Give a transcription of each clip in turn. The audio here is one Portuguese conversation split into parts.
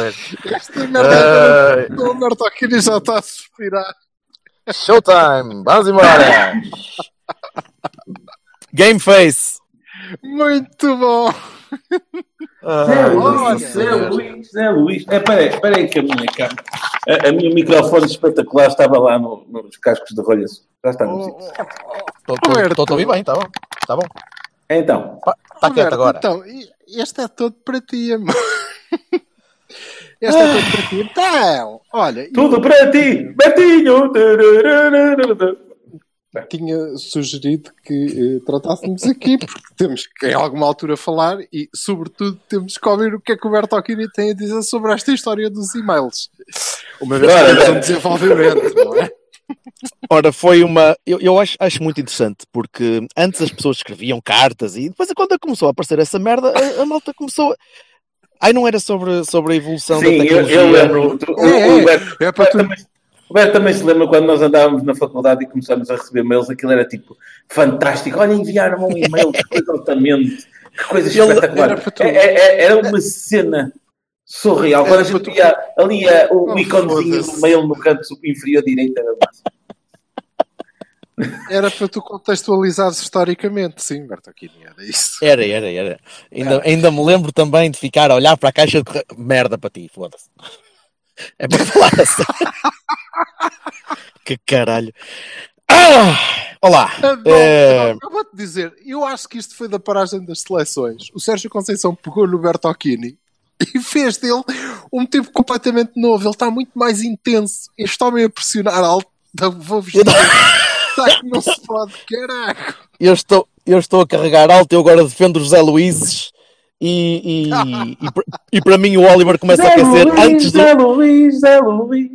Sério. Esta merda o Alberto Aquino já está a suspirar. Showtime, vamos embora. Game Face. Muito bom. Zé Ah, Luís, Zé Luís, Zé Luís. É, peraí, peraí que a minha câmera, a, a minha microfone espetacular estava lá no- nos cascos de rolha. Já está no sítio. Estou a ouvir bem, tá bom. Tá bom. Então, Está quieto agora. Então, este é todo para ti, amor. É para ti. Então, olha, tudo para ti, Betinho. tinha sugerido que eh, tratássemos aqui, porque temos que em alguma altura falar e, sobretudo, temos que ouvir o que é que o Alberto Aquino tem a dizer sobre esta história dos e-mails. Uma vez que temos um desenvolvimento, não é? Ora, foi uma. Eu, eu acho, acho muito interessante, porque antes as pessoas escreviam cartas e depois, quando começou a aparecer essa merda, a, a malta começou a. Ai, não era sobre, sobre a evolução sim, da eu, tecnologia. eu lembro. O, É, é. o, Beto, É para tu- também, o Beto também se lembra quando nós andávamos na faculdade e começámos a receber mails, aquilo era tipo fantástico. Olha, enviaram um e-mail, que coisa altamente, que coisa espetacular. era tu- É- é- era uma cena surreal. Quando a gente tu- via ali a- o Oh, íconezinho do mail no canto inferior direito, era massa. Era para tu contextualizares historicamente, sim, Alberto Aquino, era isso. Era, era, era. Ainda, ainda me lembro também de ficar a olhar para a caixa de. Merda para ti, foda-se. É para falar assim. que caralho. Ah! Olá. Ah, não, Eh, não, eu vou-te dizer, eu acho que isto foi da paragem das seleções. O Sérgio Conceição pegou no Bertocchini e fez dele um tipo completamente novo. Ele está muito mais intenso. Este homem a pressionar alto, vou-vos dizer, está que não se pode, caraca. eu, estou, eu estou a carregar alto, eu agora defendo os Zé Luizes. E, e, e, para- e para mim o Oliver começa a Zé aquecer Luís, antes do. Zé Luís, Zé Luís.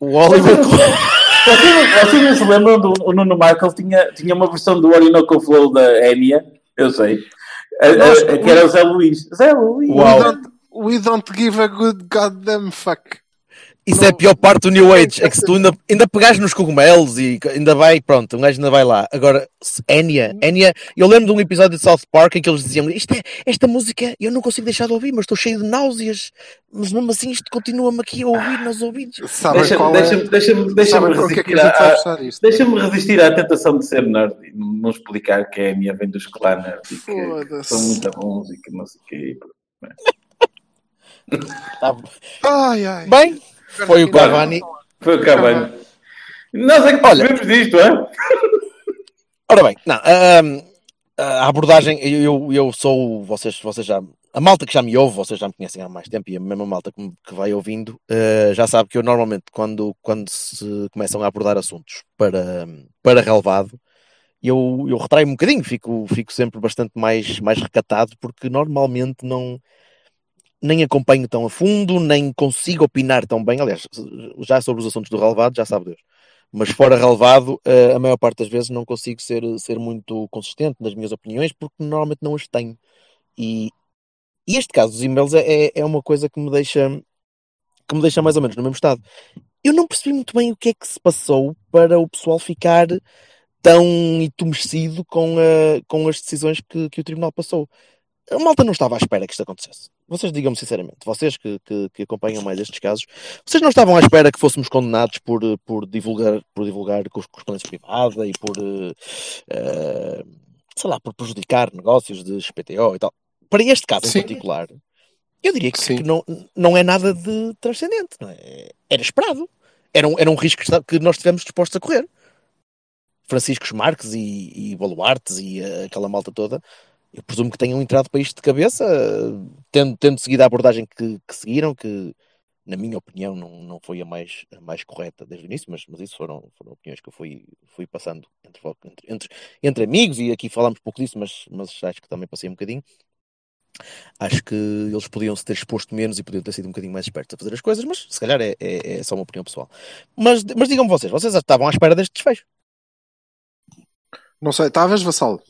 O Oliver. Vocês não, se lembram do o Nuno Markel tinha, tinha uma versão do Orinoco Flow da Enya? Eu sei. A- a- a- que era o Zé Luís. Zé Luís. We, don't, we don't give a good goddamn fuck. Isso é a pior parte do New Age, é que se tu ainda, ainda pegares nos cogumelos e ainda vai, pronto, um gajo ainda vai lá. Agora, Enya, Enya, eu lembro de um episódio de South Park em que eles diziam: isto é, esta música eu não consigo deixar de ouvir, mas estou cheio de náuseas, mas mesmo assim isto continua-me aqui a ouvir nos ouvidos. Sabem Deixa-me qual deixa é? deixa deixa que é que a resistir, isto? deixa resistir à tentação de ser nerd e não explicar que a Enya vem dos Clanners e que, que Foda-se. são muito bons e que não sei o quê. Tá Ai, ai. Bem, foi o Cavani. Foi o Cavani. Nós é que Olha. percebemos disto, é? Ora bem, não, ahm, a abordagem, eu, eu, eu sou, vocês, vocês já, a malta que já me ouve, vocês já me conhecem há mais tempo e a mesma malta que, me- que vai ouvindo, eh, já sabe que eu normalmente, quando, quando se começam a abordar assuntos para, para relevado, eu, eu retraio um bocadinho, fico, fico sempre bastante mais, mais recatado, porque normalmente não, nem acompanho tão a fundo, nem consigo opinar tão bem, aliás, já sobre os assuntos do relevado, já sabe Deus mas fora relevado, eh, a maior parte das vezes não consigo ser, ser muito consistente nas minhas opiniões porque normalmente não as tenho. E, e este caso dos e-mails é, é- é uma coisa que me deixa que me deixa mais ou menos no mesmo estado. Eu não percebi muito bem o que é que se passou para o pessoal ficar tão entumecido com, a- com as decisões que, que o tribunal passou. A malta não estava à espera que isto acontecesse. Vocês digam-me sinceramente, vocês que, que, que acompanham mais estes casos, vocês não estavam à espera que fôssemos condenados por, por divulgar, por divulgar cor- correspondência privada e por, eh, sei lá, por prejudicar negócios de XPTO e tal. Para este caso em Sim. particular, eu diria que, Sim. que não, não é nada de transcendente. é? Era esperado. Era um, era um risco que nós estivemos dispostos a correr. Franciscos Marques e, e Baluartes e eh, aquela malta toda, eu presumo que tenham entrado para isto de cabeça, tendo, tendo seguido a abordagem que, que seguiram, que na minha opinião, não, não foi a mais, a mais correta desde o início, mas, mas isso foram, foram opiniões que eu fui, fui passando entre, entre, entre, entre amigos, e aqui falamos pouco disso, mas, mas acho que também passei um bocadinho. Acho que eles podiam se ter exposto menos e podiam ter sido um bocadinho mais espertos a fazer as coisas, mas se calhar é, é, é só uma opinião pessoal. Mas, mas digam-me vocês, vocês estavam à espera deste desfecho? Não sei, estavas, Vassalo?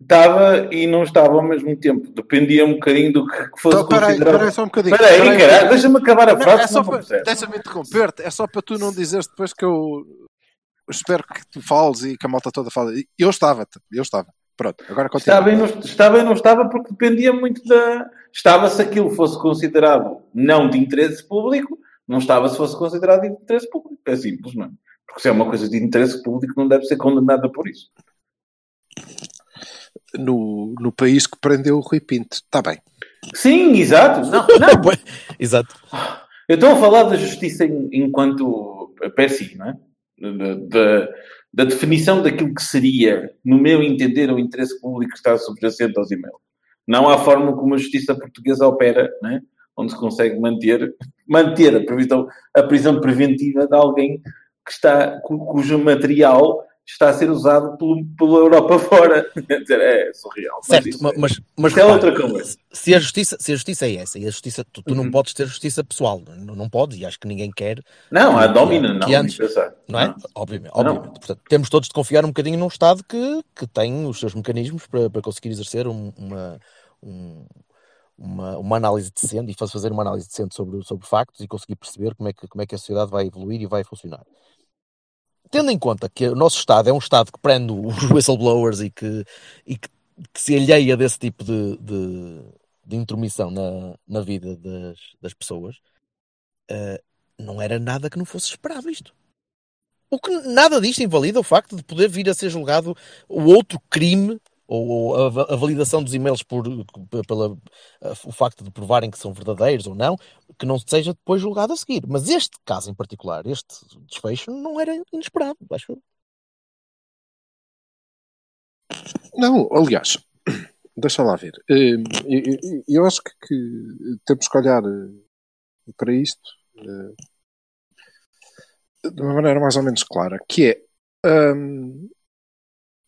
Estava e não estava ao mesmo tempo. Dependia um bocadinho do que que fosse Então, peraí, considerado. peraí só um bocadinho. Espera aí, Peraí. caralho, deixa-me acabar a Não, frase, é só para, deixa-me interromper-te, é só para tu não dizeres depois que eu espero que tu fales e que a malta toda fale. Eu estava, eu estava. Pronto, agora continua. Estava e, não, estava e não estava porque dependia muito da. Estava se aquilo fosse considerado não de interesse público, não estava se fosse considerado de interesse público. É simples, não é? Porque se é uma coisa de interesse público, não deve ser condenada por isso. No, no país que prendeu o Rui Pinto. Está bem. Sim, exato. Não, não. Exato. Eu estou a falar da justiça em- enquanto per si, não é? Da, da- da definição daquilo que seria, no meu entender, o interesse público que está subjacente aos e-mails. Não à forma como a justiça portuguesa opera, não é? onde se consegue manter, manter a, previsão, a prisão preventiva de alguém que está, cu- cujo material está a ser usado pelo, pela Europa fora. Dizer, é surreal. Mas Certo, isso é- mas, mas isso é repara, outra conversa. se a justiça, se a justiça é essa, e a justiça, tu, tu não Uhum. podes ter justiça pessoal, não, não podes, e acho que ninguém quer, Não, a domina, não, antes- não é? Não. Obviamente, Não. obviamente. Portanto, temos todos de confiar um bocadinho num Estado que, que tem os seus mecanismos para, para conseguir exercer um- uma, um- uma, uma análise decente e faz- fazer uma análise decente sobre, sobre factos e conseguir perceber como é, que, como é que a sociedade vai evoluir e vai funcionar. Tendo em conta que o nosso Estado é um Estado que prende os whistleblowers e que, e que, que se alheia desse tipo de, de, de intromissão na, na vida das, das pessoas, eh, não era nada que não fosse esperado isto. O que nada disto invalida o facto de poder vir a ser julgado o outro crime ou, a, va- a validação dos e-mails por, pela, o facto de provarem que são verdadeiros ou não, que não seja depois julgado a seguir. Mas este caso em particular, este desfecho, não era inesperado, acho eu. Não, aliás, deixa lá ver. Hum, Eu, acho que, que temos que olhar eh, para isto eh, de uma maneira mais ou menos clara, que é hum,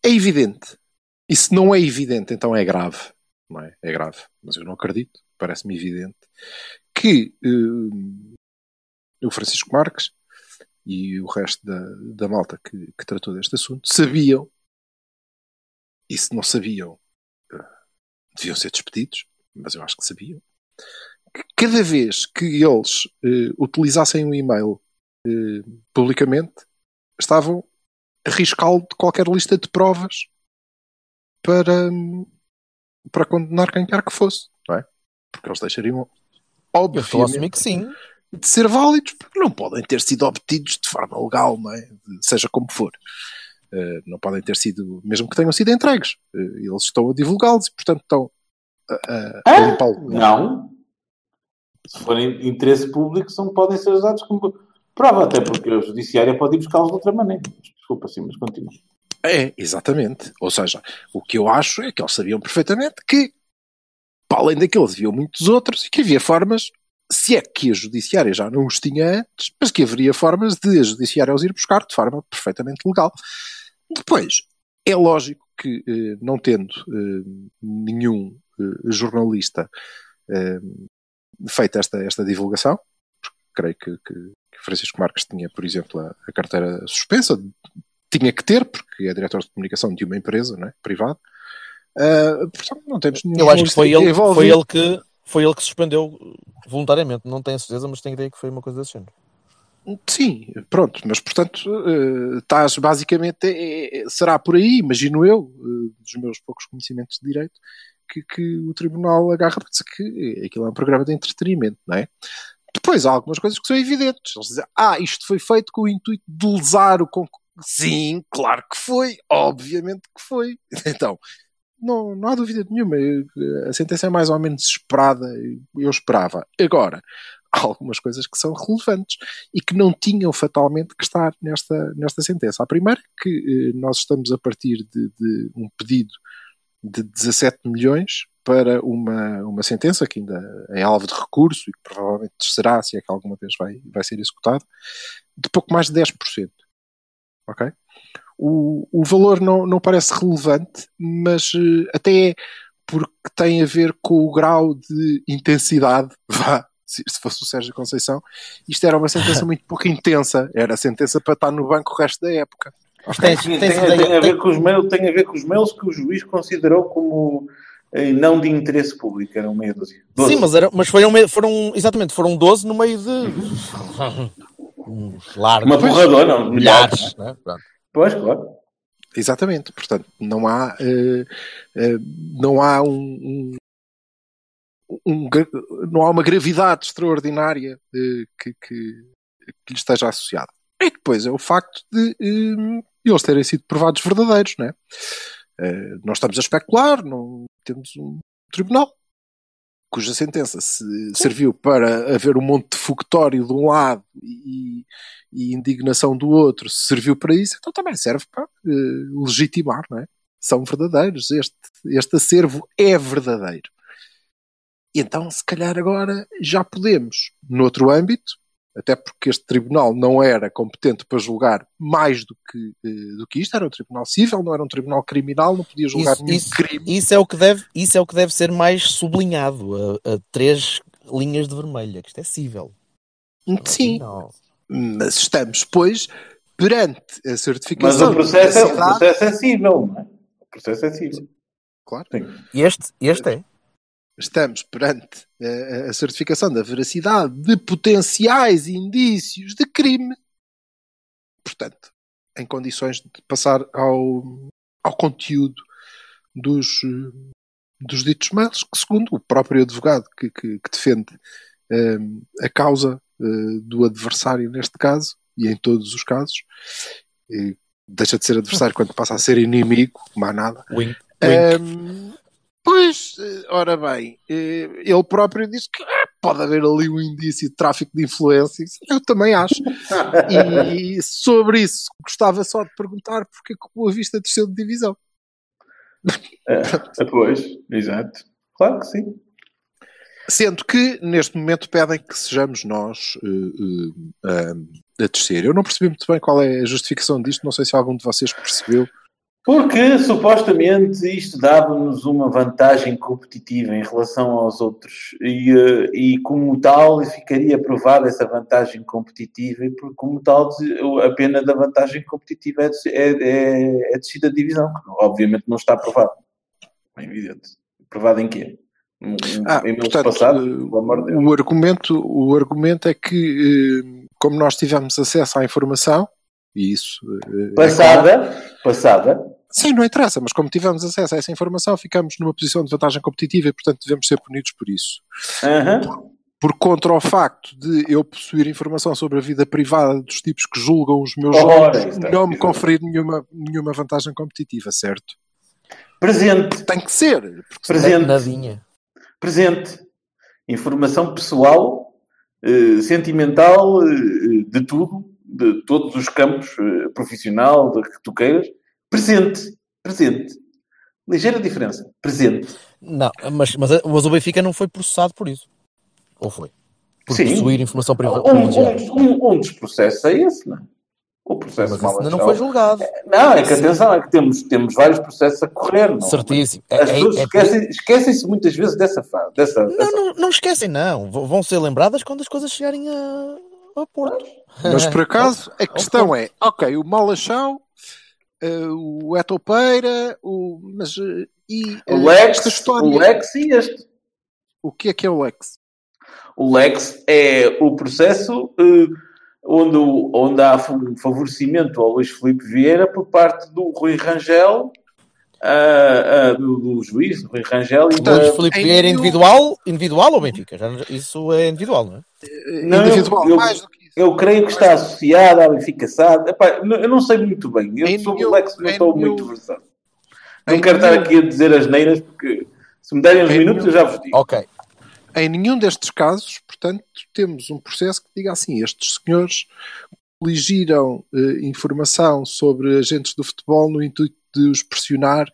é evidente. E se não é evidente, então é grave. Não é? É grave. Mas eu não acredito, parece-me evidente, que hum, o Francisco Marques e o resto da, da malta que, que tratou deste assunto sabiam e se não sabiam, eh, deviam ser despedidos, mas eu acho que sabiam. Que cada vez que eles eh, utilizassem um e-mail publicamente, estavam a riscá-lo de qualquer lista de provas para, para condenar quem quer que fosse, não é? Porque eles deixariam, a obviamente, que sim. de ser válidos, porque não podem ter sido obtidos de forma legal, não é? Seja como for. Eh, não podem ter sido, mesmo que tenham sido entregues. Eh, eles estão a divulgá-los e, portanto, estão a, a, a limpá-lo. Não. Se forem de interesse público, são, podem ser usados como prova, até porque o judiciário pode ir buscá-los de outra maneira. Desculpa, sim, mas continua. É, exatamente. Ou seja, o que eu acho é que eles sabiam perfeitamente que, para além daqueles, havia muitos outros e que havia formas, se é que a judiciária já não os tinha antes, mas que haveria formas de a judiciária os ir buscar de forma perfeitamente legal. Depois, é lógico que, eh, não tendo eh, nenhum eh, jornalista feito esta, esta divulgação, creio que, que, Francisco Marques tinha, por exemplo, a carteira suspensa, tinha que ter, porque é diretor de comunicação de uma empresa não é? privada. Uh, portanto, não temos Eu acho que foi ele, envolvido. foi ele que foi ele que suspendeu voluntariamente. Não tenho certeza, mas tenho ideia que foi uma coisa desse género. Sim, pronto, mas portanto estás basicamente, é- é- será por aí, imagino eu, eh, dos meus poucos conhecimentos de direito, que, que o tribunal agarra para dizer que aquilo é um programa de entretenimento, não é? Depois há algumas coisas que são evidentes. Eles dizem, ah, isto foi feito com o intuito de lesar o. Sim, claro que foi, obviamente que foi. Então, não, não há dúvida nenhuma. Eu- A sentença é mais ou menos esperada, eu esperava. Agora, há algumas coisas que são relevantes e que não tinham fatalmente que estar nesta, nesta sentença. A primeira, que eh, nós estamos a partir de, de um pedido de 17 milhões para uma, uma sentença que ainda é alvo de recurso e que provavelmente será, se é que alguma vez vai, vai ser executado, de pouco mais de 10%. Ok? O, o valor não, não parece relevante, mas eh, até é porque tem a ver com o grau de intensidade, vá, se, se fosse o Sérgio Conceição, isto era uma sentença muito pouco intensa, era a sentença para estar no banco o resto da época. Tem, Tem, tem, tem- tem a ver com os mails, tem a ver com os mails que o juiz considerou como eh, não de interesse público, eram meia dúzia. Doze. Sim, mas, era, mas foram, foram, exatamente, foram 12 no meio de uns largos Uma porradona, uns milhares. milhares. Né? Pois, claro. Exatamente, portanto, não há, eh, eh, não há um, um- um não há uma gravidade extraordinária eh, que, que- que lhe esteja associada. E depois é o facto de eles terem sido provados verdadeiros, não é? Nós estamos a especular, não temos um tribunal cuja sentença se serviu para haver um monte de fogotório de um lado e, e indignação do outro, se serviu para isso, então também serve para eh, legitimar, não é? São verdadeiros, este, este acervo é verdadeiro. Então, se calhar agora já podemos, noutro âmbito, até porque este tribunal não era competente para julgar mais do que, eh, do que isto, era um tribunal civil, não era um tribunal criminal, não podia julgar Isso, nenhum isso, crime. isso é o que deve, isso é o que deve ser mais sublinhado, a, a três linhas de vermelho, que isto é cível. Sim, Não. mas estamos, pois, perante a Mas certificação o processo, é, o processo é cível, não é? O processo é cível. Claro. Sim. Este, este é. Estamos perante a certificação da veracidade de potenciais indícios de crime. Portanto, em condições de passar ao, ao conteúdo dos, dos ditos mails, que segundo o próprio advogado que, que- que defende eh, a causa eh, do adversário neste caso, e em todos os casos, deixa de ser adversário quando passa a ser inimigo, mais nada. Wink. Ahm, pois, eh, ora bem, eh, ele próprio diz que ah, pode haver ali um indício de tráfico de influências. Eu também acho. E sobre isso, gostava só de perguntar porque é que o Boa Vista desceu de divisão. É, pois, exato. Claro que sim. Sendo que, neste momento, pedem que sejamos nós eh, eh, a descer. Eu não percebi muito bem qual é a justificação disto, não sei se algum de vocês percebeu. Porque supostamente isto dava-nos uma vantagem competitiva em relação aos outros e, eh, e como tal ficaria provada essa vantagem competitiva e por- como tal a pena da vantagem competitiva é, é, é, é descida de divisão, que obviamente não está provado. É evidente. Provado em quê? Ah, em portanto, passados, eh, de o argumento, o argumento é que, eh, como nós tivemos acesso à informação, e isso. eh, é claro- Passada, Sim, não interessa, mas como tivemos acesso a essa informação, ficamos numa posição de vantagem competitiva e, portanto, devemos ser punidos por isso. aham, Por contra o facto de eu possuir informação sobre a vida privada dos tipos que julgam os meus Ora, jogos, está, não me conferir nenhuma, nenhuma vantagem competitiva, certo? presente, Tem que ser. presente. Nadinha. presente. Informação pessoal, eh, sentimental, eh, de tudo, de todos os campos, eh, profissional, de que tu queiras. Presente. Presente. Ligeira diferença. Presente. Não, mas, mas, mas o Benfica não foi processado por isso. Ou foi? Por Sim. possuir informação privada. Um, um, um, um dos processos é esse, não é? O processo Mas ainda não foi julgado. Não, é que atenção, é que temos, temos vários processos a correr. Não? Certíssimo. É- As é- pessoas é- esquecem- esquecem-se muitas vezes dessa fase. Dessa, Não, dessa- não, não esquecem, não. Vão ser lembradas quando as coisas chegarem a, a Porto. Mas por acaso, a questão é: ok, o Malachau, eh, o Etopeira, o. Mas. eh, e. eh, O Lex, esta história. o Lex e este. O que é que é o Lex? O Lex é o processo eh, onde, onde há um favorecimento ao Luís Filipe Vieira por parte do Rui Rangel, ah, ah, do, do juiz, do Rui Rangel. E da- em Vieira nenhum- individual, individual ou Benfica? Já, isso é individual, não é? Não, individual, eu- mais do que isso. eu creio que está associado à Benfica SAD. Eu não sei muito bem. Eu Em o Lex não em estou muito versado. Não em quero estar aqui a dizer as neiras, porque se me derem uns Em minutos eu já vos digo. Ok. Em nenhum destes casos, portanto, temos um processo que diga assim: estes senhores coligiram eh, informação sobre agentes do futebol no intuito de os pressionar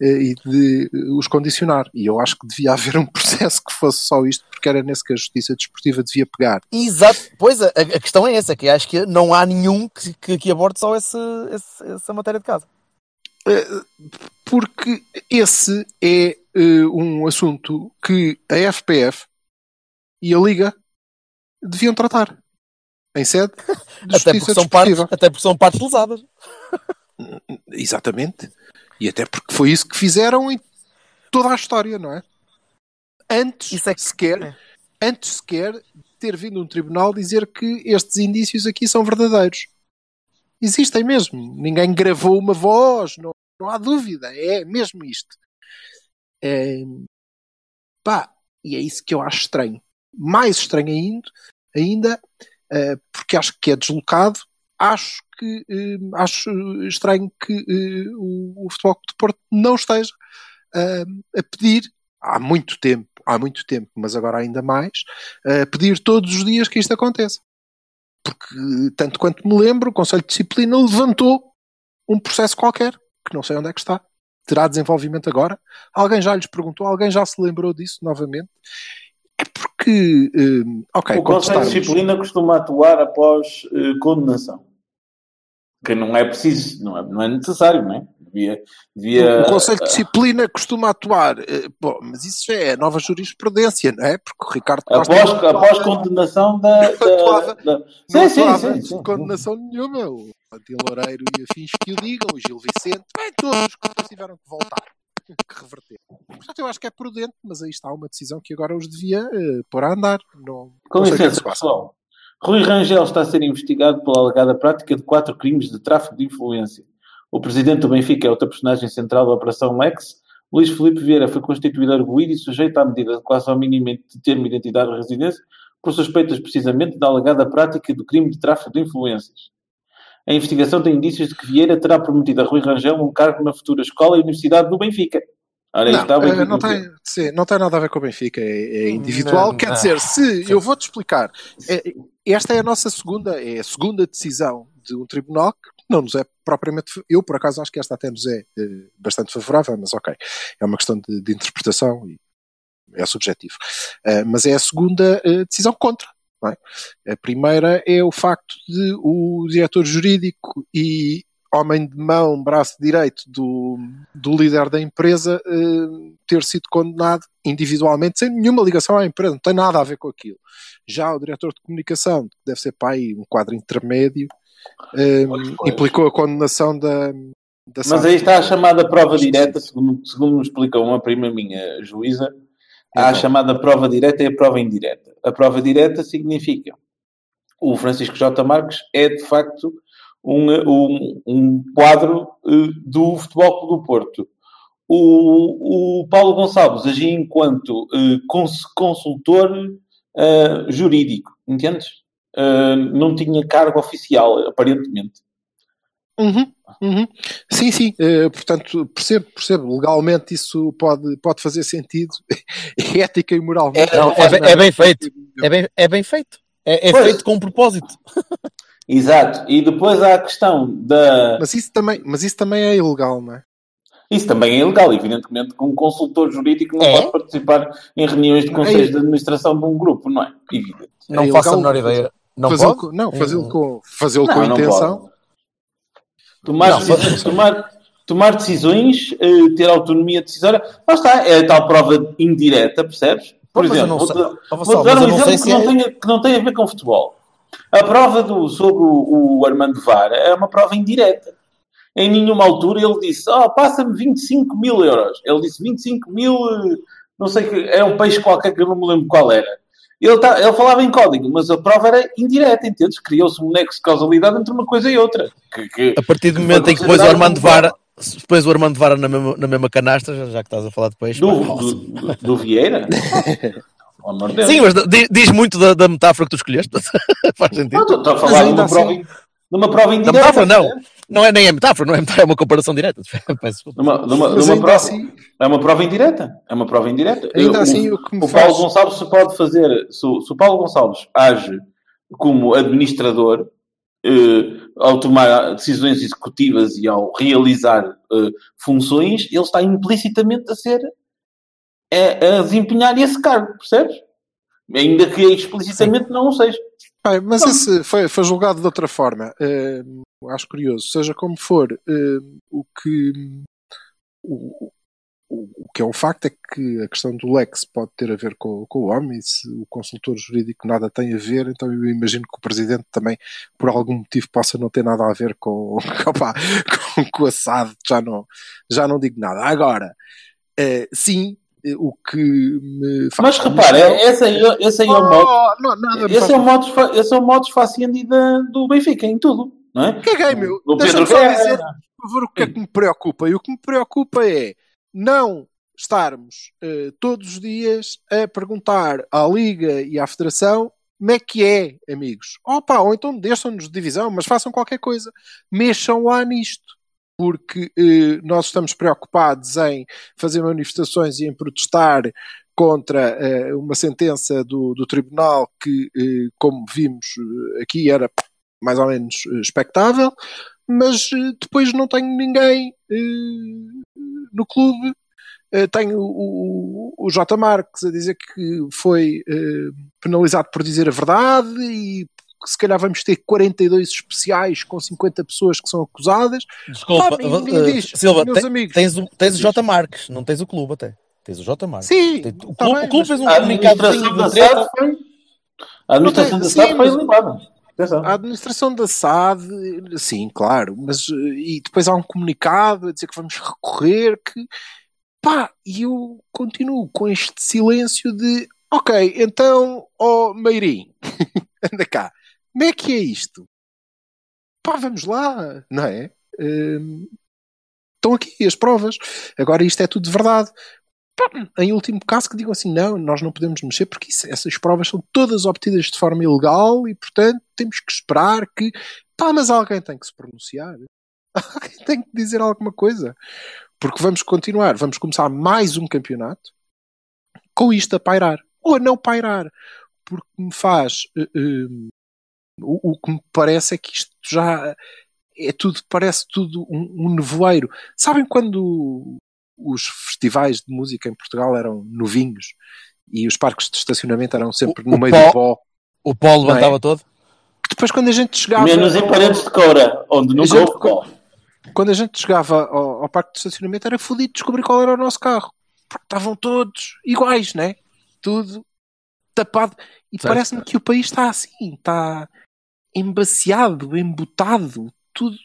eh, e de eh, os condicionar. E eu acho que devia haver um processo que fosse só isto, porque era nesse que a justiça desportiva devia pegar. Exato. Pois, a, a questão é essa, que acho que não há nenhum que, que, que aborde só esse, esse, essa matéria de casa. Eh, Porque esse é um assunto que a FPF e a Liga deviam tratar em sede de Até porque, são partes, até porque são partes lesadas. Exatamente. E até porque foi isso que fizeram em toda a história, não é? Antes é que- sequer, é. antes sequer ter vindo um tribunal dizer que estes indícios aqui são verdadeiros. Existem mesmo. Ninguém gravou uma voz, não, não há dúvida. É mesmo isto. É, pá, e é isso que eu acho estranho. Mais estranho ainda, ainda eh, porque acho que é deslocado. Acho que eh, acho estranho que eh, o, o Futebol de Porto não esteja eh, a pedir há muito tempo, há muito tempo, mas agora ainda mais, a pedir todos os dias que isto aconteça. Porque, tanto quanto me lembro, o Conselho de Disciplina levantou um processo qualquer, que não sei onde é que está. Terá desenvolvimento agora? Alguém já lhes perguntou? Alguém já se lembrou disso novamente? É porque, ok, o Conselho de Disciplina costuma atuar após eh, condenação. Que não é preciso, não é, não é necessário, não é? Devia, devia, O Conselho de Disciplina costuma atuar. eh, Bom, mas isso já é nova jurisprudência, não é? Porque o Ricardo Costa após, não após condenação da. Não atuava- da, da... Sim, sim, sim, de sim. condenação nenhuma. O Adil Loureiro e afins que o digam, o Gil Vicente, bem, todos que tiveram que voltar, que reverter. Portanto, eu acho que é prudente, mas aí está uma decisão que agora os devia eh, pôr a andar. Não, Com é licença, pessoal. Rui Rangel está a ser investigado pela alegada prática de quatro crimes de tráfico de influência. O presidente do Benfica é outra personagem central da Operação Lex. Luís Filipe Vieira foi constituído arguído e sujeito à medida de coação mínima de termo de identidade de residência por suspeitas precisamente da alegada prática do crime de tráfico de influências. A investigação tem indícios de que Vieira terá prometido a Rui Rangel um cargo na futura escola e universidade do Benfica. Ora, Não, está o eh, não, tem, sim, não tem nada a ver com o Benfica, é, é individual. Não, Quer não. dizer, se eu vou-te explicar, eh, esta é a nossa segunda, é a segunda decisão de um tribunal que não nos é propriamente. Eu, por acaso, acho que esta até nos é eh, bastante favorável, mas ok, é uma questão de, de interpretação e é subjetivo. Eh, mas é a segunda eh, decisão contra. não é? A primeira é o facto de o diretor jurídico e homem de mão, braço direito do, do líder da empresa eh, ter sido condenado individualmente, sem nenhuma ligação à empresa, não tem nada a ver com aquilo. Já o diretor de comunicação, que deve ser para aí um quadro intermédio, eh, Pois, pois. implicou a condenação da. da Mas aí está a chamada prova direta, segundo, segundo me explicou uma prima minha juíza, há a Então. chamada prova direta e a prova indireta. A prova direta significa o Francisco J. Marques é de facto um, um, um quadro eh, do Futebol Clube do Porto. O, o Paulo Gonçalves agia enquanto eh, cons- consultor eh, jurídico, entendes? Eh, não tinha cargo oficial, aparentemente. Uhum, uhum. Sim, sim, eh, portanto, percebo, percebo. Legalmente isso pode, pode fazer sentido, ética e moralmente. É, não é é bem feito. É bem, é bem feito. É, é feito com um propósito. Exato. E depois há a questão da. Mas isso, também, mas isso também é ilegal, não é? Isso também é ilegal, evidentemente, que um consultor jurídico não É? pode participar em reuniões de conselhos de administração de um grupo, não é? Evidente. Não É faço a ilegal menor ideia. Não fazê-lo pode? com, não, fazê-lo com, fazê-lo Não, com não intenção. pode. Tomar, Não, decisões- tomar, tomar decisões, eh, ter autonomia decisória, lá está, é a tal prova indireta, percebes? Por exemplo, vou, sei- dar- vou um exemplo sei que não, é- tenha, que não tem a ver com futebol. A prova do, sobre o, o Armando Vara é uma prova indireta. Em nenhuma altura ele disse, oh, passa-me 25 mil euros. Ele disse 25 mil, não sei, que é um peixe qualquer que eu não me lembro qual era. Ele, tá, ele falava em código, mas a prova era indireta, entendes? Criou-se um nexo de causalidade entre uma coisa e outra. Que, que- A partir do momento em que depois o Armando Vara, se depois o Armando Vara na mesma, na mesma canastra, já, já que estás a falar de peixe, Do, pá, do, do, do Vieira? Pelo amor de Deus. Sim, mas diz, diz muito da, da metáfora que tu escolheste. Faz sentido. Não, estou a falar de uma, prova, assim- de uma prova indireta. metáfora, não. Não é nem é metáfora, não é metáfora, é uma comparação direta. Peço desculpa. De uma, de uma, de Mas uma ainda prova. assim- É uma prova indireta. É uma prova indireta. Ainda Eu- assim, o que me o faz- Paulo Gonçalves se pode fazer. Se, o- se o Paulo Gonçalves age como administrador, eh, ao tomar decisões executivas e ao realizar eh, funções, ele está implicitamente a ser a, a desempenhar esse cargo, percebes? Ainda que explicitamente não o seja. Bem, mas esse foi, foi julgado de outra forma. Eh, acho curioso. Seja como for, eh, o que o, o, que é um facto é que a questão do Lex pode ter a ver com, com o homem, e se o consultor jurídico nada tem a ver, então eu imagino que o presidente também, por algum motivo, possa não ter nada a ver com, opa, com, com o Assad, já não, já não digo nada. Agora, eh, sim, o que me faz. Mas repara, esse aí, esse aí é o modo. Oh, não, nada me Esse é o modo, esse é o modo faciendi da- do Benfica, em tudo, não é? Caguei, meu. Deixa-me só dizer, por favor, o que é que me preocupa. E o que me preocupa é não estarmos eh, todos os dias a perguntar à Liga e à Federação como é que é, amigos. Opa, ou então deixam-nos de divisão, mas façam qualquer coisa. Mexam lá nisto. Porque eh, nós estamos preocupados em fazer manifestações e em protestar contra eh, uma sentença do, do tribunal que, eh, como vimos eh, aqui, era mais ou menos eh, expectável, mas eh, depois não tenho ninguém no clube. Tenho o, o, o J. Marques a dizer que foi penalizado por dizer a verdade e se calhar vamos ter 42 especiais com 50 pessoas que são acusadas. Desculpa, Ah, eh, diz, Silva, meus te- amigos. tens, o, tens o J. Marques, não tens o clube até. Tens o J. Marques. Sim, Tem- o tá clube, bem, o clube fez um A comunicado administração da de treta. SAD foi. A administração da SAD foi limpada. A administração da SAD, sim, claro, mas eh, e depois há um comunicado a dizer que vamos recorrer, que pá, e eu continuo com este silêncio de ok, então, ó Meirim, anda cá, como é que é isto? Pá, vamos lá, não é? Hum, estão aqui as provas, agora isto é tudo de verdade. Em último caso, que digam assim: não, nós não podemos mexer porque isso- essas provas são todas obtidas de forma ilegal e, portanto, temos que esperar que. Pá, mas alguém tem que se pronunciar. Alguém tem que dizer alguma coisa. Porque vamos continuar, vamos começar mais um campeonato com isto a pairar. Ou a não pairar. Porque me faz. eh, eh, o, o que me parece é que isto já. É tudo, parece tudo um, um nevoeiro. Sabem quando os festivais de música em Portugal eram novinhos e os parques de estacionamento eram sempre O- no o meio pó- do pó? O Não é? levantava todo. Depois, quando a gente chegava. Menos em paredes de coura, onde nunca houve futebol. quando a gente chegava ao, ao parque de estacionamento era fodido descobrir qual era o nosso carro. Porque estavam todos iguais, né? Tudo tapado. E parece-me que o país está assim, está embaciado, embotado, tudo.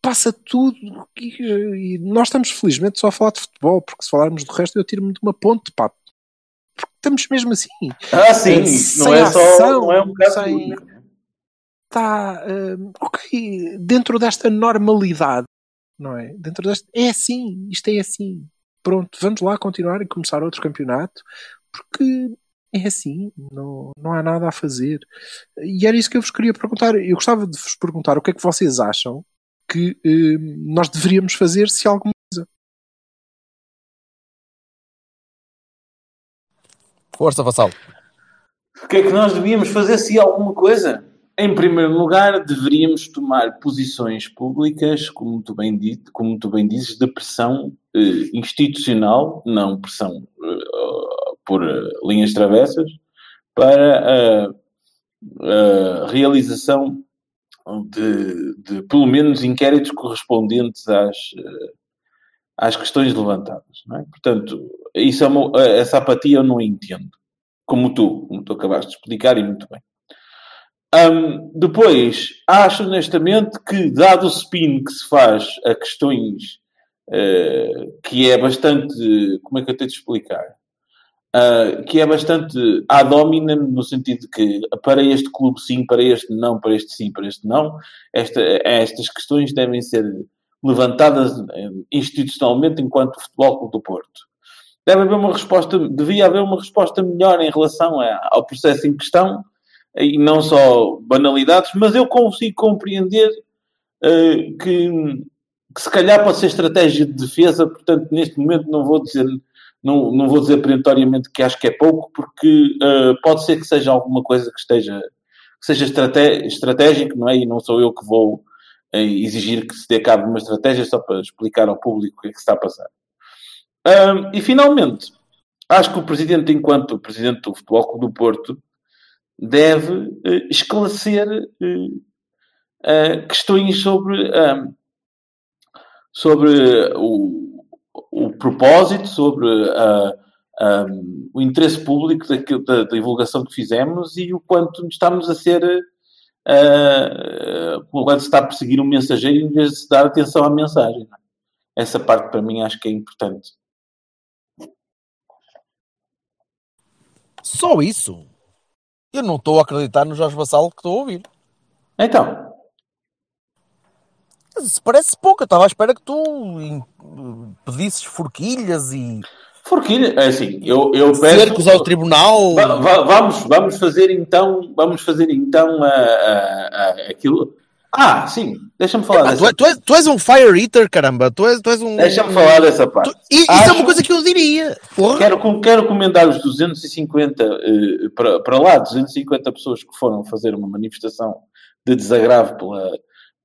Passa tudo. E, e nós estamos felizmente só a falar de futebol, porque se falarmos do resto eu tiro-me de uma ponte, pá. Porque estamos mesmo assim. Ah, sim, Eh, isso não sem é só. ação, não é um caso sem- está hum, ok dentro desta normalidade, não é? Dentro deste é assim, isto é assim. Pronto, vamos lá continuar e começar outro campeonato, porque é assim, não, não há nada a fazer. E era isso que eu vos queria perguntar. Eu gostava de vos perguntar o que é que vocês acham que hum, nós deveríamos fazer se alguma coisa. Força, Vassal. O que é que nós devíamos fazer se alguma coisa? Em primeiro lugar, deveríamos tomar posições públicas, como tu bem, di- como tu bem dizes, de pressão eh, institucional, não pressão eh, por eh, linhas travessas, para a, a realização de, de, pelo menos, inquéritos correspondentes às, eh, às questões levantadas. É? Portanto, isso é uma, essa apatia eu não entendo como tu, como tu acabaste de explicar e muito bem. Hum, depois, acho honestamente que, dado o spin que se faz a questões eh, que é bastante, como é que eu tenho de explicar? Ah, que é bastante ad hominem, no sentido de que para este clube sim, para este não, para este sim, para este não, esta, estas questões devem ser levantadas eh, institucionalmente enquanto Futebol Clube do Porto. Deve haver uma resposta, devia haver uma resposta melhor em relação a- ao processo em questão e não só banalidades, mas eu consigo compreender eh, que, que se calhar pode ser estratégia de defesa, portanto, neste momento não vou dizer, não, não vou dizer perentoriamente que acho que é pouco, porque eh, pode ser que seja alguma coisa que esteja, que seja estratégico, não é? E não sou eu que vou eh, exigir que se dê cabo de uma estratégia só para explicar ao público o que é que está a passar. Ahm, e finalmente, acho que o presidente, enquanto presidente do Futebol Clube do Porto, deve eh, esclarecer eh, eh, questões sobre, sobre o, o propósito, sobre ah, ahm, o interesse público daquilo- da, da divulgação que fizemos e o quanto estamos a ser. Uh, quando se está a perseguir um mensageiro em vez de se dar atenção à mensagem. Essa parte para mim acho que é importante. Só isso? Eu não estou a acreditar no Jorge Vassalo que estou a ouvir. Então, parece pouco. Eu estava à espera que tu pedisses forquilhas e Forquilha, é assim, eu, eu peço. cercos ao tribunal. Va- va- vamos, vamos fazer então, vamos fazer então a, a- a- aquilo. Ah, sim, deixa-me falar dessa tu, é- tu és, tu és um fire eater, caramba. Tu és, tu és um. Deixa-me falar dessa parte. Tu- e- isso é Acho- uma coisa que eu diria. Porra. Quero, quero comentar os 250 eh, para, para lá, 250 pessoas que foram fazer uma manifestação de desagravo pela,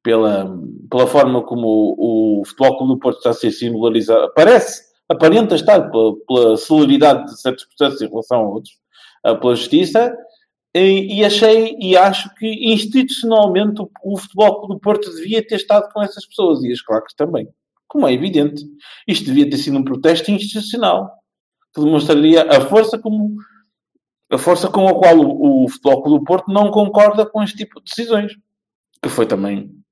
pela, pela forma como o, o Futebol Clube do Porto está a ser singularizado. Parece, aparenta estar pela, pela celeridade de certos processos em relação a outros, pela justiça. E, e achei e acho que institucionalmente o, o Futebol Clube do Porto devia ter estado com essas pessoas e as claques também. Como é evidente. Isto devia ter sido um protesto institucional que demonstraria a força como a força com a qual o, o Futebol Clube do Porto não concorda com este tipo de decisões, que foi também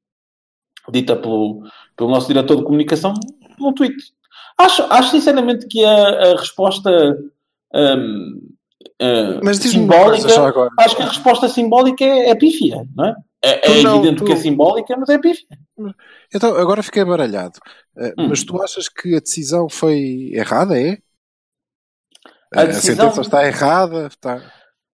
dita pelo, pelo nosso diretor de comunicação num tweet. Acho, acho sinceramente que a, a resposta hum, hum, Mas diz-me uma coisa simbólica, acho que a resposta simbólica é, é pífia, não é? É, é não, evidente tu- que é simbólica, mas é pífia. Então, agora fiquei baralhado. Eh, Hum. Mas tu achas que a decisão foi errada, é? A A, decisão- sentença está errada? Está...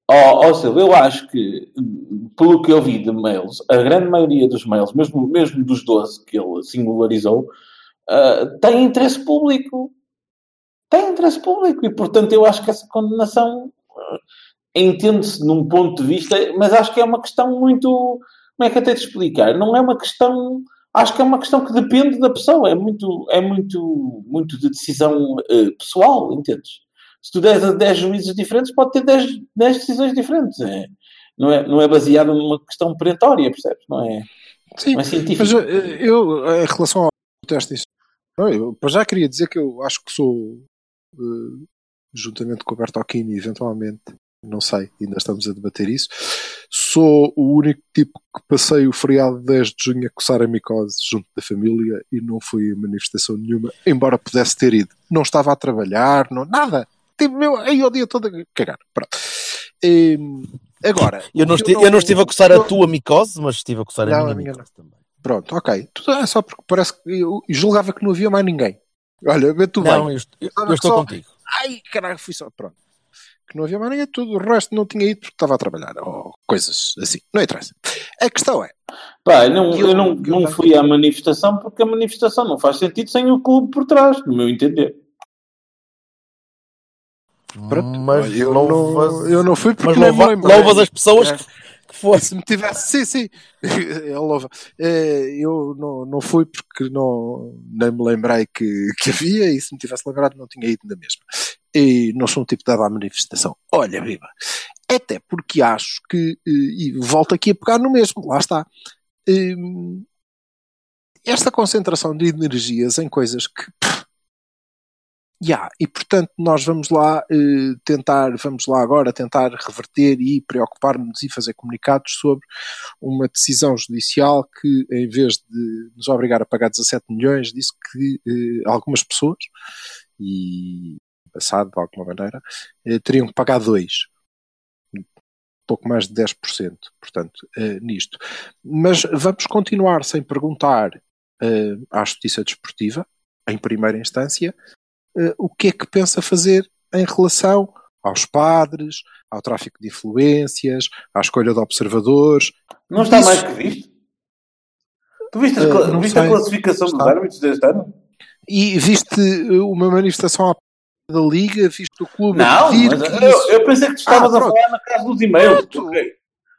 Ó, ó Silvio, eu acho que, hum, pelo que eu vi de mails, a grande maioria dos mails, mesmo, mesmo dos 12 que ele singularizou, ah, tem interesse público. Tem interesse público. E, portanto, eu acho que essa condenação ah, entende-se num ponto de vista, mas acho que é uma questão muito. Como é que tenho de explicar? Não é uma questão. Acho que é uma questão que depende da pessoa. É muito, é muito, muito de decisão eh, pessoal, entendes? Se tu deres a 10 juízes diferentes, pode ter 10, 10 decisões diferentes. É, não, é, não é baseado numa questão perentória, percebes? Não é, Sim, não é científico. mas eh, eu, em relação ao teste disso, não, eu para já queria dizer que eu acho que sou, eh, juntamente com o Bertolini, eventualmente, não sei, ainda estamos a debater isso, sou o único tipo que passei o feriado de 10 de junho a coçar a micose junto da família e não fui a manifestação nenhuma, embora pudesse ter ido. Não estava a trabalhar, não, nada. Tipo, meu, aí o dia todo a cagar. Pronto. Em, agora, Eu não, o que esti- eu não estive a coçar a tua micose, mas estive a coçar Não, a a minha minha micose também. Pronto, ok. Tudo é só porque parece que eu julgava que não havia mais ninguém. Olha, vê tu Não, bem. eu, eu- eu estou só- contigo. Ai, caralho, fui só. Pronto. Que não havia mais ninguém, tudo o resto não tinha ido porque estava a trabalhar. Ou coisas assim. Não interessa. A questão é. Pá, eu não, Eu- eu não, eu não não- fui à manifestação porque a manifestação não faz sentido sem o clube por trás, no meu entender. Pronto, Mas eu, louvas, não, eu não fui porque mas louva- louvas as pessoas É. que, que foram. Se me tivesse, sim, sim, ele louva. Eh, Eu não, não fui porque não, nem me lembrei que, que havia e se me tivesse lembrado não tinha ido na mesma. E não sou um tipo dado à manifestação. Olha, viva. Até porque acho que, eh, e volto aqui a pegar no mesmo, lá está. Hum, Esta concentração de energias em coisas que Ya, e portanto nós vamos lá eh, tentar, vamos lá agora tentar reverter e preocupar-nos e fazer comunicados sobre uma decisão judicial que, em vez de nos obrigar a pagar 17 milhões, disse que eh, algumas pessoas, e passado de alguma maneira, eh, teriam que pagar 2. Pouco mais de 10%, portanto, nisto. Mas vamos continuar sem perguntar à Justiça Desportiva, em primeira instância, o que é que pensa fazer em relação aos padres, ao tráfico de influências, à escolha de observadores. Não está Isso- mais que visto? Tu viste, as Eh, cla- não viste a sei. classificação dos Está. árbitros deste ano? E viste eh, uma manifestação à da Liga, viste o clube Não, eu, isso- eu pensei que tu estavas Ah, a falar na casa dos e-mails. Ok.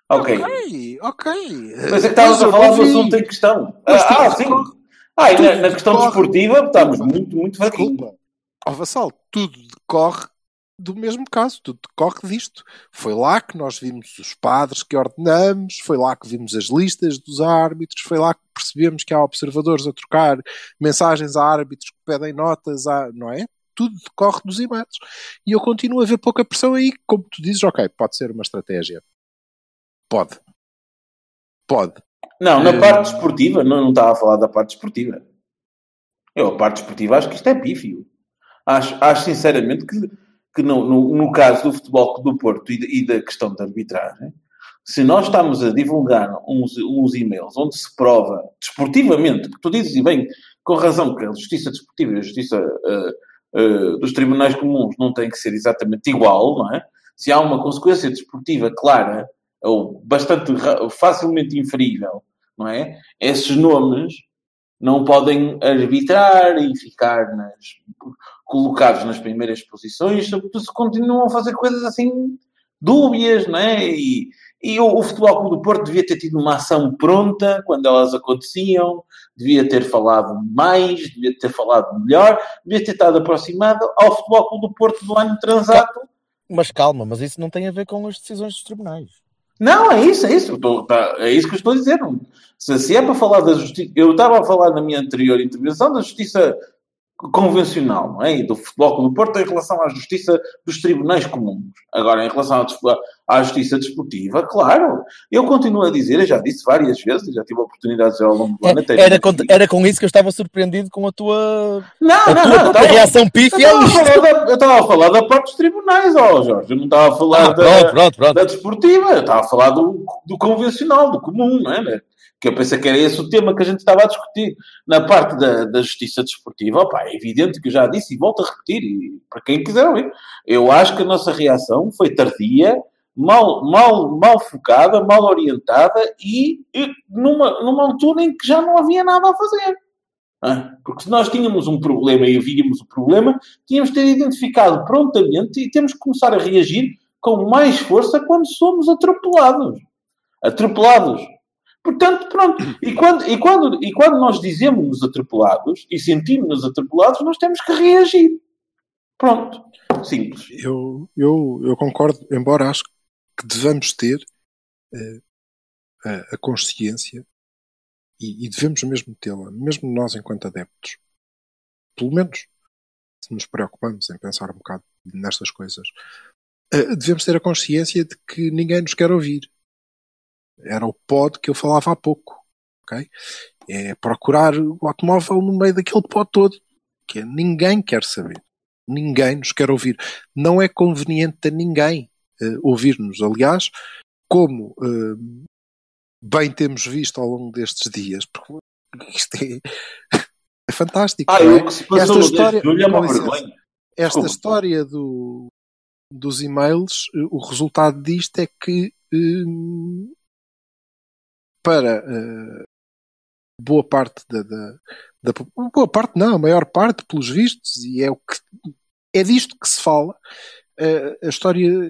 Ok. Ok, ok. Mas é que estavas a falar do assunto em questão. Mas Ah, ah, sim. Ah, e na, na questão desportiva estamos muito, muito fraquinhos. Ó Vassal, tudo decorre do mesmo caso, tudo decorre disto. Foi lá que nós vimos os padres que ordenamos, foi lá que vimos as listas dos árbitros, foi lá que percebemos que há observadores a trocar mensagens a árbitros que pedem notas, a, não é? Tudo decorre dos e-mails. E eu continuo a ver pouca pressão aí, como tu dizes, ok, pode ser uma estratégia. Pode. Pode. Não, na Eh, parte desportiva, não, não estava a falar da parte desportiva. Eu, a parte desportiva, acho que isto é pífio. Acho, acho sinceramente que, que no, no, no caso do Futebol do Porto e, e da questão da arbitragem, se nós estamos a divulgar uns, uns e-mails onde se prova desportivamente, que tu dizes, e bem, com razão, que a justiça desportiva e a justiça eh, eh, dos tribunais comuns não têm que ser exatamente igual, não é? Se há uma consequência desportiva clara ou bastante facilmente inferível, não é? Esses nomes não podem arbitrar e ficar nas, colocados nas primeiras posições, sobretudo se continuam a fazer coisas assim dúbias, não é? E, e o, o Futebol Clube do Porto devia ter tido uma ação pronta quando elas aconteciam, devia ter falado mais, devia ter falado melhor, devia ter estado aproximado ao Futebol Clube do Porto do ano transato. Mas calma, mas isso não tem a ver com as decisões dos tribunais. Não, é isso, é isso. Estou- tá- é isso que estou a dizer. Se, se é para falar da justiça. Eu estava a falar na minha anterior intervenção da justiça convencional, é? E do futebol Clube do Porto em relação à justiça dos tribunais comuns. Agora, em relação à, justiça desportiva, claro, eu continuo a dizer, eu já disse várias vezes, já tive a oportunidade de dizer ao longo do ano. até Era com, era com isso que eu estava surpreendido com a tua, Não, a não, tua não. estava- reação pífia. eu estava a falar da parte dos tribunais, ó Jorge. Eu não estava a falar Ah, da, pronto, pronto, pronto. da desportiva, eu estava a falar do, do convencional, do comum, não é? Que eu pensei que era esse o tema que a gente estava a discutir. Na parte da, da justiça desportiva, opá, é evidente que eu já disse e volto a repetir, e para quem quiser ouvir, eu acho que a nossa reação foi tardia, mal, mal, mal focada, mal orientada e, e numa, numa altura em que já não havia nada a fazer. Ah, Porque se nós tínhamos um problema e víamos o problema, tínhamos de ter identificado prontamente e temos que começar a reagir com mais força quando somos atropelados. Atropelados. Portanto, pronto. E quando, e quando, e quando nós dizemos-nos atropelados e sentimos-nos atropelados, nós temos que reagir. Pronto. Simples. Eu, eu, eu concordo, embora acho que devemos ter eh, a, a consciência e, e devemos mesmo tê-la, mesmo nós enquanto adeptos. Pelo menos, se nos preocupamos em pensar um bocado nestas coisas, eh, devemos ter a consciência de que ninguém nos quer ouvir. Era o pod que eu falava há pouco. ok? É procurar o automóvel no meio daquele pod todo. Que ninguém quer saber. Ninguém nos quer ouvir. Não é conveniente a ninguém eh, ouvir-nos. Aliás, como eh, bem temos visto ao longo destes dias, porque isto é, é fantástico. Ah, é? Esta história- 10 de julho uma com licença. Esta história do, dos e-mails, eh, o resultado disto é que hum, para eh, boa parte da, da, da boa parte não, a maior parte pelos vistos e é o que é disto que se fala eh, a história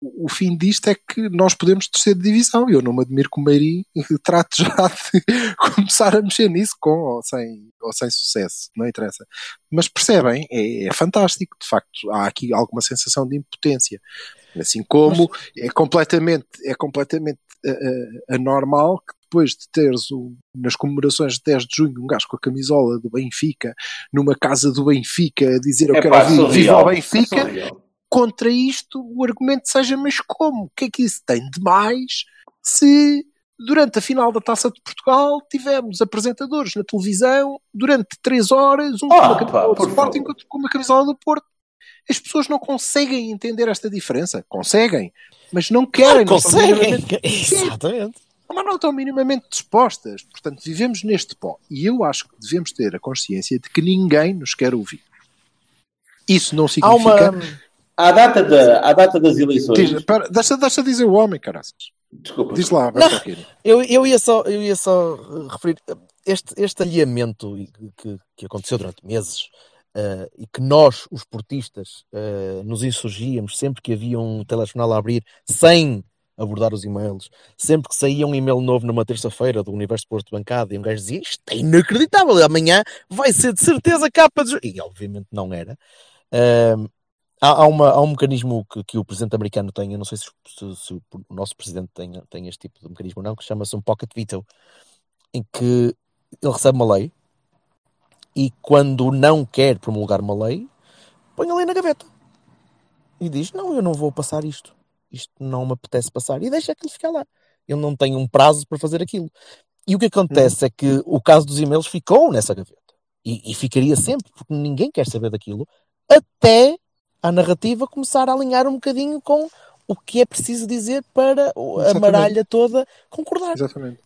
o o fim disto é que nós podemos descer de divisão. Eu não me admiro que o Meirim trate já de começar a mexer nisso com ou sem, ou sem sucesso, não interessa. Mas percebem, é, é fantástico, de facto, há aqui alguma sensação de impotência. Assim como é completamente, é completamente eh, anormal que depois de teres o- nas comemorações de 10 de junho um gajo com a camisola do Benfica numa casa do Benfica a dizer eu É quero pá, surreal. viva ao Benfica. Contra isto o argumento seja, mas como? O que é que isso tem de mais se durante a final da Taça de Portugal tivemos apresentadores na televisão durante três horas, um com Ah, uma pá, camisola do por Sporting, outro com uma camisola do Porto. As pessoas não conseguem entender esta diferença. Conseguem, mas não querem. não conseguem. Exatamente. mas não estão minimamente dispostas. Portanto, vivemos neste pó. E eu acho que devemos ter a consciência de que ninguém nos quer ouvir. Isso não significa... uma. À data, da, à data das eleições. Diz, espera, deixa, deixa dizer o homem, caraças. Desculpa. Diz lá, Bertolini. Eu, eu, ia só, eu ia só uh, referir este, este alinhamento que, que aconteceu durante meses uh, e que nós, os portistas, uh, nos insurgíamos sempre que havia um telejornal a abrir sem abordar os e-mails. Sempre que saía um e-mail novo numa terça-feira do Universo Porto Bancada e um gajo dizia isto é inacreditável, amanhã vai ser de certeza capa de... E obviamente não era. Um, há, há, uma, há um mecanismo que, que, o presidente americano tem, eu não sei se, se, se, o nosso presidente tem, tem este tipo de mecanismo ou não, que chama-se um pocket veto, em que ele recebe uma lei e quando não quer promulgar uma lei, põe a lei na gaveta e diz: Não, eu não vou passar isto, isto não me apetece passar, e deixa aquilo ficar lá. Ele não tem um prazo para fazer aquilo. E o que acontece é que o caso dos e-mails ficou nessa gaveta e, e ficaria sempre, porque ninguém quer saber daquilo, até a narrativa começar a alinhar um bocadinho com o que é preciso dizer para a maralha toda concordar. Exatamente.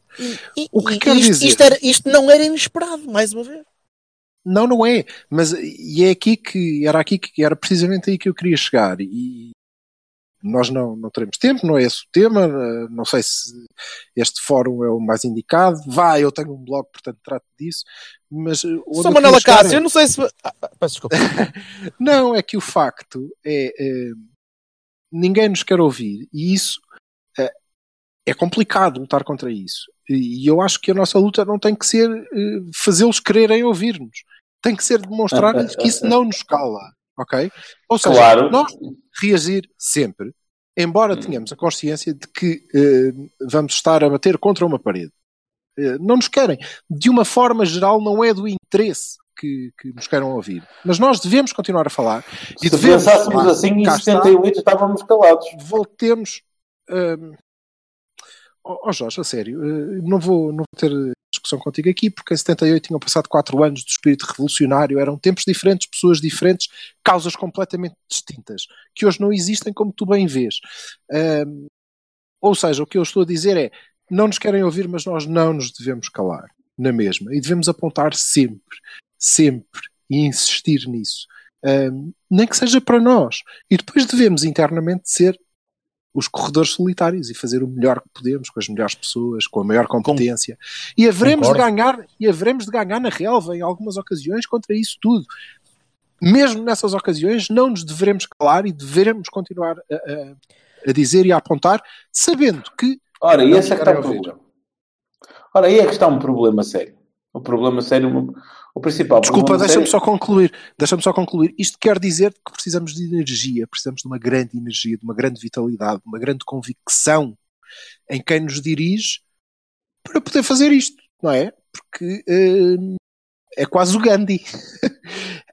E, o que quer isto, dizer? Isto, era, isto não era inesperado, mais uma vez. Não, não é. Mas e é aqui que era aqui que era precisamente aí que eu queria chegar. E nós não, não teremos tempo, não é esse o tema. Não sei se este fórum é o mais indicado. Vai, eu tenho um blog, portanto trato disso. Mas Sou Manela Cássio, é... eu não sei se. Ah, peço desculpa. não, é que o facto é, é. Ninguém nos quer ouvir. E isso é, é complicado lutar contra isso. E eu acho que a nossa luta não tem que ser fazê-los quererem ouvir-nos. Tem que ser demonstrar-lhes que isso não nos cala. Ok? Ou seja, claro. nós reagir sempre, embora tenhamos a consciência de que uh, vamos estar a bater contra uma parede. Uh, não nos querem. De uma forma geral, não é do interesse que, que, nos queiram ouvir. Mas nós devemos continuar a falar. Se e devemos, pensássemos assim, em 78 está, estávamos calados. Voltemos. Ó oh, Jorge, a sério, eh, não vou, não vou ter discussão contigo aqui, porque em 78 tinham passado 4 anos do espírito revolucionário, eram tempos diferentes, pessoas diferentes, causas completamente distintas, que hoje não existem como tu bem vês. Um, ou seja, o que eu estou a dizer é, não nos querem ouvir, mas nós não nos devemos calar, na mesma, e devemos apontar sempre, sempre, e insistir nisso. Um, nem que seja para nós. E depois devemos internamente ser os corredores solitários e fazer o melhor que podemos com as melhores pessoas, com a maior competência. Com... E haveremos de ganhar, e haveremos de ganhar na relva em algumas ocasiões contra isso tudo. Mesmo nessas ocasiões, não nos devemos calar e devemos continuar a, a, a dizer e a apontar, sabendo que. Ora, e esse é que está um problema. Ora, aí é que está um problema sério. O problema sério, o principal. Desculpa, deixa-me só concluir. Deixa-me só concluir. Isto quer dizer que precisamos de energia, precisamos de uma grande energia, de uma grande vitalidade, de uma grande convicção em quem nos dirige para poder fazer isto, não é? Porque uh, é quase o Gandhi.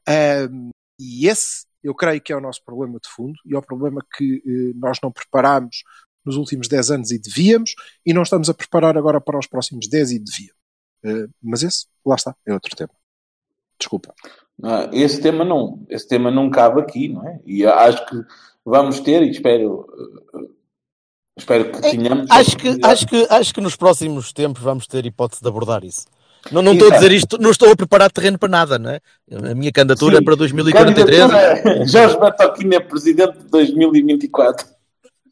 uh, e esse, eu creio que é o nosso problema de fundo e é o problema que uh, nós não preparámos nos últimos 10 anos e devíamos, e não estamos a preparar agora para os próximos 10 e devíamos. Eh, mas esse, lá está, é outro tema. Desculpa. Ah, esse tema não, esse tema não cabe aqui, não é? E acho que vamos ter e espero eh, espero que é, tenhamos. Acho que, acho, que, acho que nos próximos tempos vamos ter hipótese de abordar isso. Não, não estou a dizer isto, não estou a preparar terreno para nada, não é? A minha candidatura Sim. é para 2043. Candidatura, Jorge Bertolini é presidente de 2024.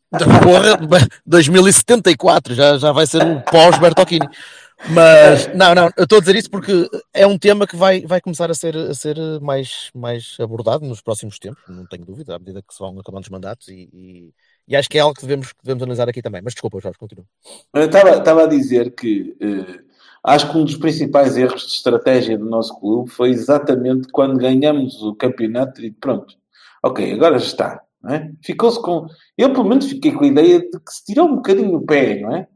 Porra, 2074, já, já vai ser um pós-Bertolini. Mas, não, não, eu estou a dizer isso porque é um tema que vai, vai começar a ser, a ser mais, mais abordado nos próximos tempos, não tenho dúvida, à medida que se vão acabando os mandatos e, e, e acho que é algo que devemos, que devemos analisar aqui também. Mas desculpa, Jorge, continua. Eu estava, estava a dizer que eh, acho que um dos principais erros de estratégia do nosso clube foi exatamente quando ganhamos o campeonato e pronto, ok, agora já está. É? Ficou-se com. Eu, pelo menos, fiquei com a ideia de que se tirou um bocadinho o pé, não é?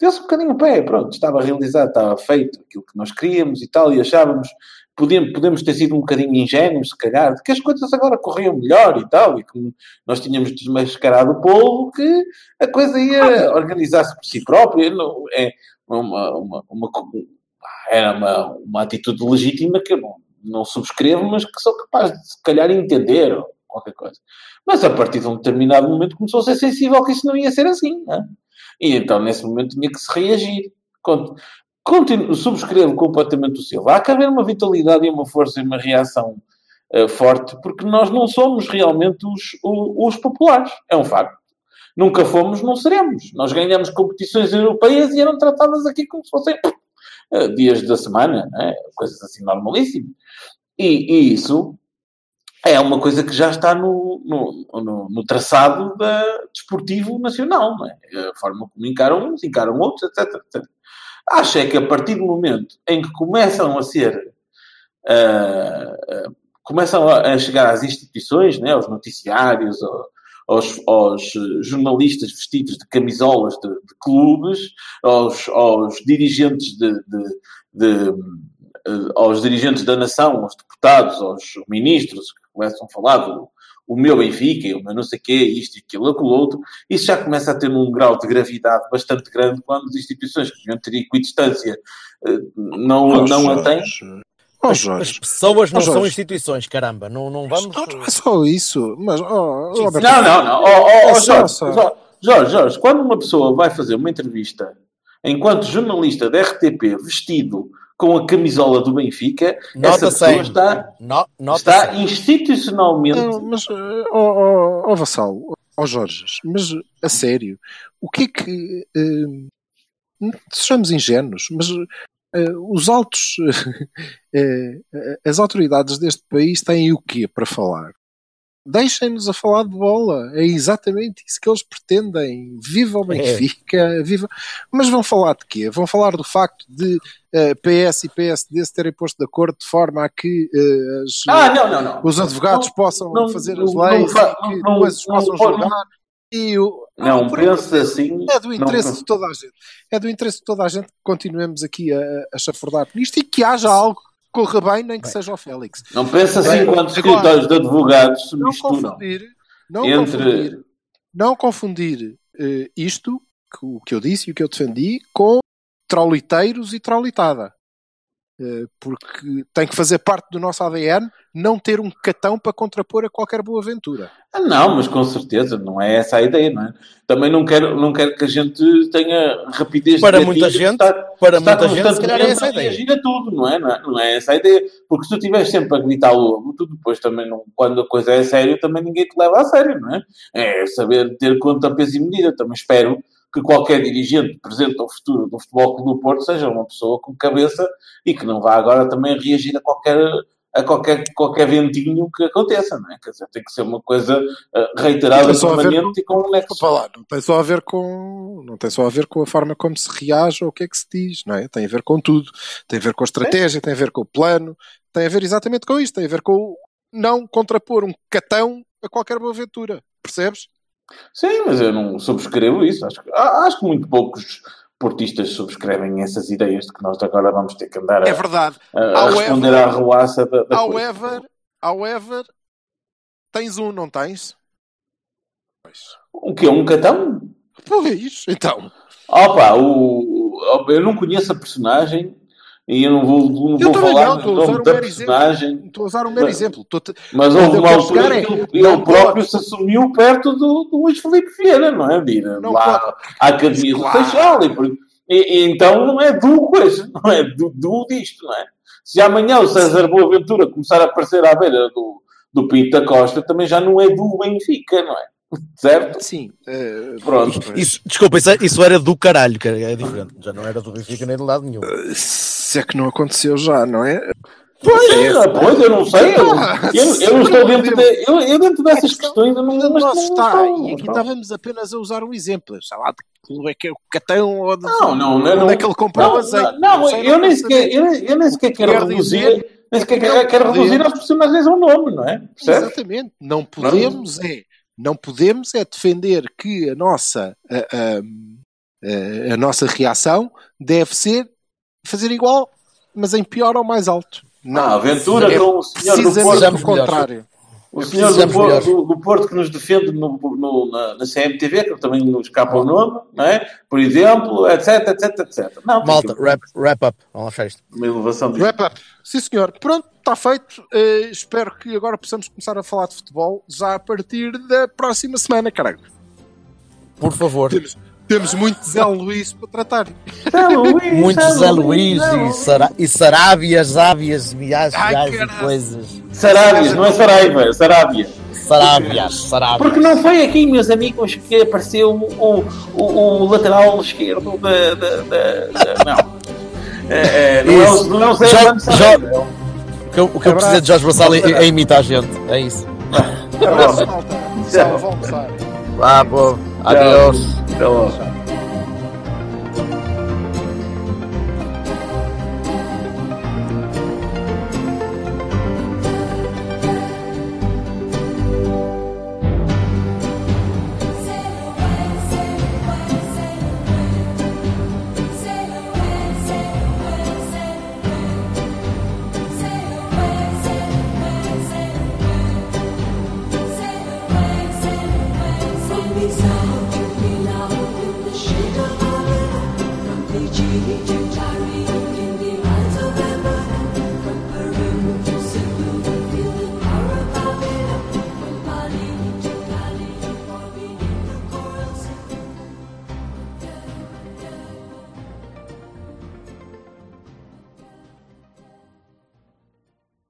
Deu-se um bocadinho o pé, pronto, estava realizado, estava feito aquilo que nós queríamos e tal, e achávamos, podemos, podemos ter sido um bocadinho ingênuos, se calhar, de que as coisas agora corriam melhor e tal, e que nós tínhamos desmascarado o povo, que a coisa ia organizar-se por si própria, não, é uma, uma, uma, era uma, uma atitude legítima que eu não, não subscrevo, mas que sou capaz de, se calhar, entender, ou qualquer coisa. Mas a partir de um determinado momento começou a ser sensível que isso não ia ser assim, não é? E então, nesse momento, tinha que se reagir. Continuo, subscrevo completamente o Silva. Há que haver uma vitalidade e uma força e uma reação uh, forte, porque nós não somos realmente os, os, os populares. É um facto. Nunca fomos, não seremos. Nós ganhamos competições europeias e eram tratadas aqui como se fossem uh, dias da semana, né? coisas assim normalíssimas. E, e, isso é uma coisa que já está no, no, no, no traçado da, desportivo nacional, é? A forma como encaram uns, encaram outros, etc, etc. Acho é que a partir do momento em que começam a ser uh, começam a chegar às instituições, né, aos noticiários, aos, aos jornalistas vestidos de camisolas de, de clubes, aos, aos dirigentes de, de, de, aos dirigentes da nação, aos deputados, aos ministros começam a falar do o meu Benfica, o meu não sei o quê, isto e aquilo, aquilo outro, isso já começa a ter um grau de gravidade bastante grande quando as instituições que deviam ter equidistância não, oh, não a têm. Oh, as, as, pessoas não oh, são instituições, caramba, não, não vamos. Não, não é só isso, mas. Oh, Roberto, não, não, não. Oh, oh, é Jorge, Jorge, Jorge, quando uma pessoa vai fazer uma entrevista enquanto jornalista da RTP vestido com a camisola do Benfica, nota essa pessoa 100. está, no, está institucionalmente. Não, mas, ó oh, oh, oh, Vassal, ó oh, Jorge, mas a sério, o que é que. Uh, sejamos ingênuos, mas uh, os altos. Uh, as autoridades deste país têm o quê para falar? Deixem-nos a falar de bola. É exatamente isso que eles pretendem. Viva o é. Benfica, é. viva. Mas vão falar de quê? Vão falar do facto de uh, eh, PS e PSD se terem posto de acordo de forma a que uh, as, ah, não, não, não. os advogados não, possam não, fazer as leis e que coisas possam julgar. E o, não, ah, penso assim. É do interesse de toda a gente. É do interesse de toda a gente que continuemos aqui a, a chafurdar nisto e que haja algo corra bem, nem que bem. seja o Félix. Não pensa assim quando os escritórios de advogados se não misturam. Confundir, não entre... confundir, não confundir uh, isto, que, o que eu disse e o que eu defendi, com trauliteiros e traulitada. Uh, porque tem que fazer parte do nosso ADN não ter um catão para contrapor a qualquer boa aventura. Ah, não, mas com certeza, não é essa a ideia, não é? Também não quero, não quero que a gente tenha rapidez para muita gente, estar, para estar muita gente, se calhar é essa a ideia. Reagir a tudo, não é? não é? Não é essa a ideia. Porque se tu estiveres sempre a gritar lobo, tu depois também, não, quando a coisa é séria, também ninguém te leva a sério, não é? É saber ter conta, peso e medida. Também espero que qualquer dirigente presente ou futuro do Futebol Clube do Porto seja uma pessoa com cabeça e que não vá agora também reagir a qualquer a qualquer, qualquer ventinho que aconteça, não é? Quer dizer, tem que ser uma coisa uh, reiterada, permanente e com um nexo. Não tem só a ver com não tem só a ver com a forma como se reage ou o que é que se diz, não é? Tem a ver com tudo. Tem a ver com a estratégia, é. tem a ver com o plano, tem a ver exatamente com isto, tem a ver com não contrapor um catão a qualquer boa aventura. Percebes? Sim, mas eu não subscrevo isso. Acho, acho que muito poucos portistas subscrevem essas ideias de que nós agora vamos ter que andar a, é verdade. a, a however, responder à ruaça da, da however, however, tens um, não tens? O que? Um catão? Pois, então. Opa, o, eu não conheço a personagem, e eu não vou, não vou falar não, do nome da personagem. Estou a usar um mero mas, exemplo. Mas houve uma altura é, que ele, ele próprio se assumiu perto do, do Luís Felipe Vieira, não é? Ir não lá pode. à Academia claro. do Seixal. E, e, e, então não é do coisa, não é do, do disto, não é? Se amanhã o César Boaventura começar a aparecer à beira do, do Pinto da Costa, também já não é do Benfica, não é? Certo? Sim. Uh, Pronto. Isso, desculpa, isso, isso, era do caralho, que é diferente. Já não era do Benfica nem do lado nenhum. Uh, se é que não aconteceu já, não é? Pois, é, pois eu não sei. Eu, eu, eu não estou dentro, de, eu, eu dentro dessas questões. Eu não, não, não está. e aqui estávamos apenas a usar um exemplo. Sei lá, de clube é que é o Catão ou de, não, não, não, onde é que ele comprou azeite. Não, não, eu, nem sequer, eu, eu nem sequer quero reduzir. Nem sequer quero reduzir as personagens ao nome, não é? Exatamente. Não podemos é não podemos é defender que a nossa, a, a, a, nossa reação deve ser fazer igual, mas em pior ou mais alto. Não, a aventura é com o senhor do Porto. contrário. O senhor do Porto, do, do Porto, que nos defende no, no, na, na, CMTV, que também nos escapa o nome, não é? por exemplo, etc, etc, etc. Não, Malta, wrap, wrap up. Vamos fechar isto. Uma elevação de... Wrap up. Sim, senhor. Pronto, está feito. Uh, espero que agora possamos começar a falar de futebol já a partir da próxima semana, caralho. Por favor. Temos, temos muito Zé Luís para tratar. Luís, muito Zé Luís e, Sara, e Sarábias, Ávias, viagens e coisas. Sarábias, não é Saraiva, é Sarábia. Sarábias, Sarábias. Porque não foi aqui, meus amigos, que apareceu o, o, o lateral esquerdo da. da, da, da não. É, é, não, é, não é o Zé jo, que o que eu preciso de Jorge Vassal é, é imitar a gente. É isso. Abraço, malta. Pessoal, vou almoçar. Vá, pô. Adeus. Até logo.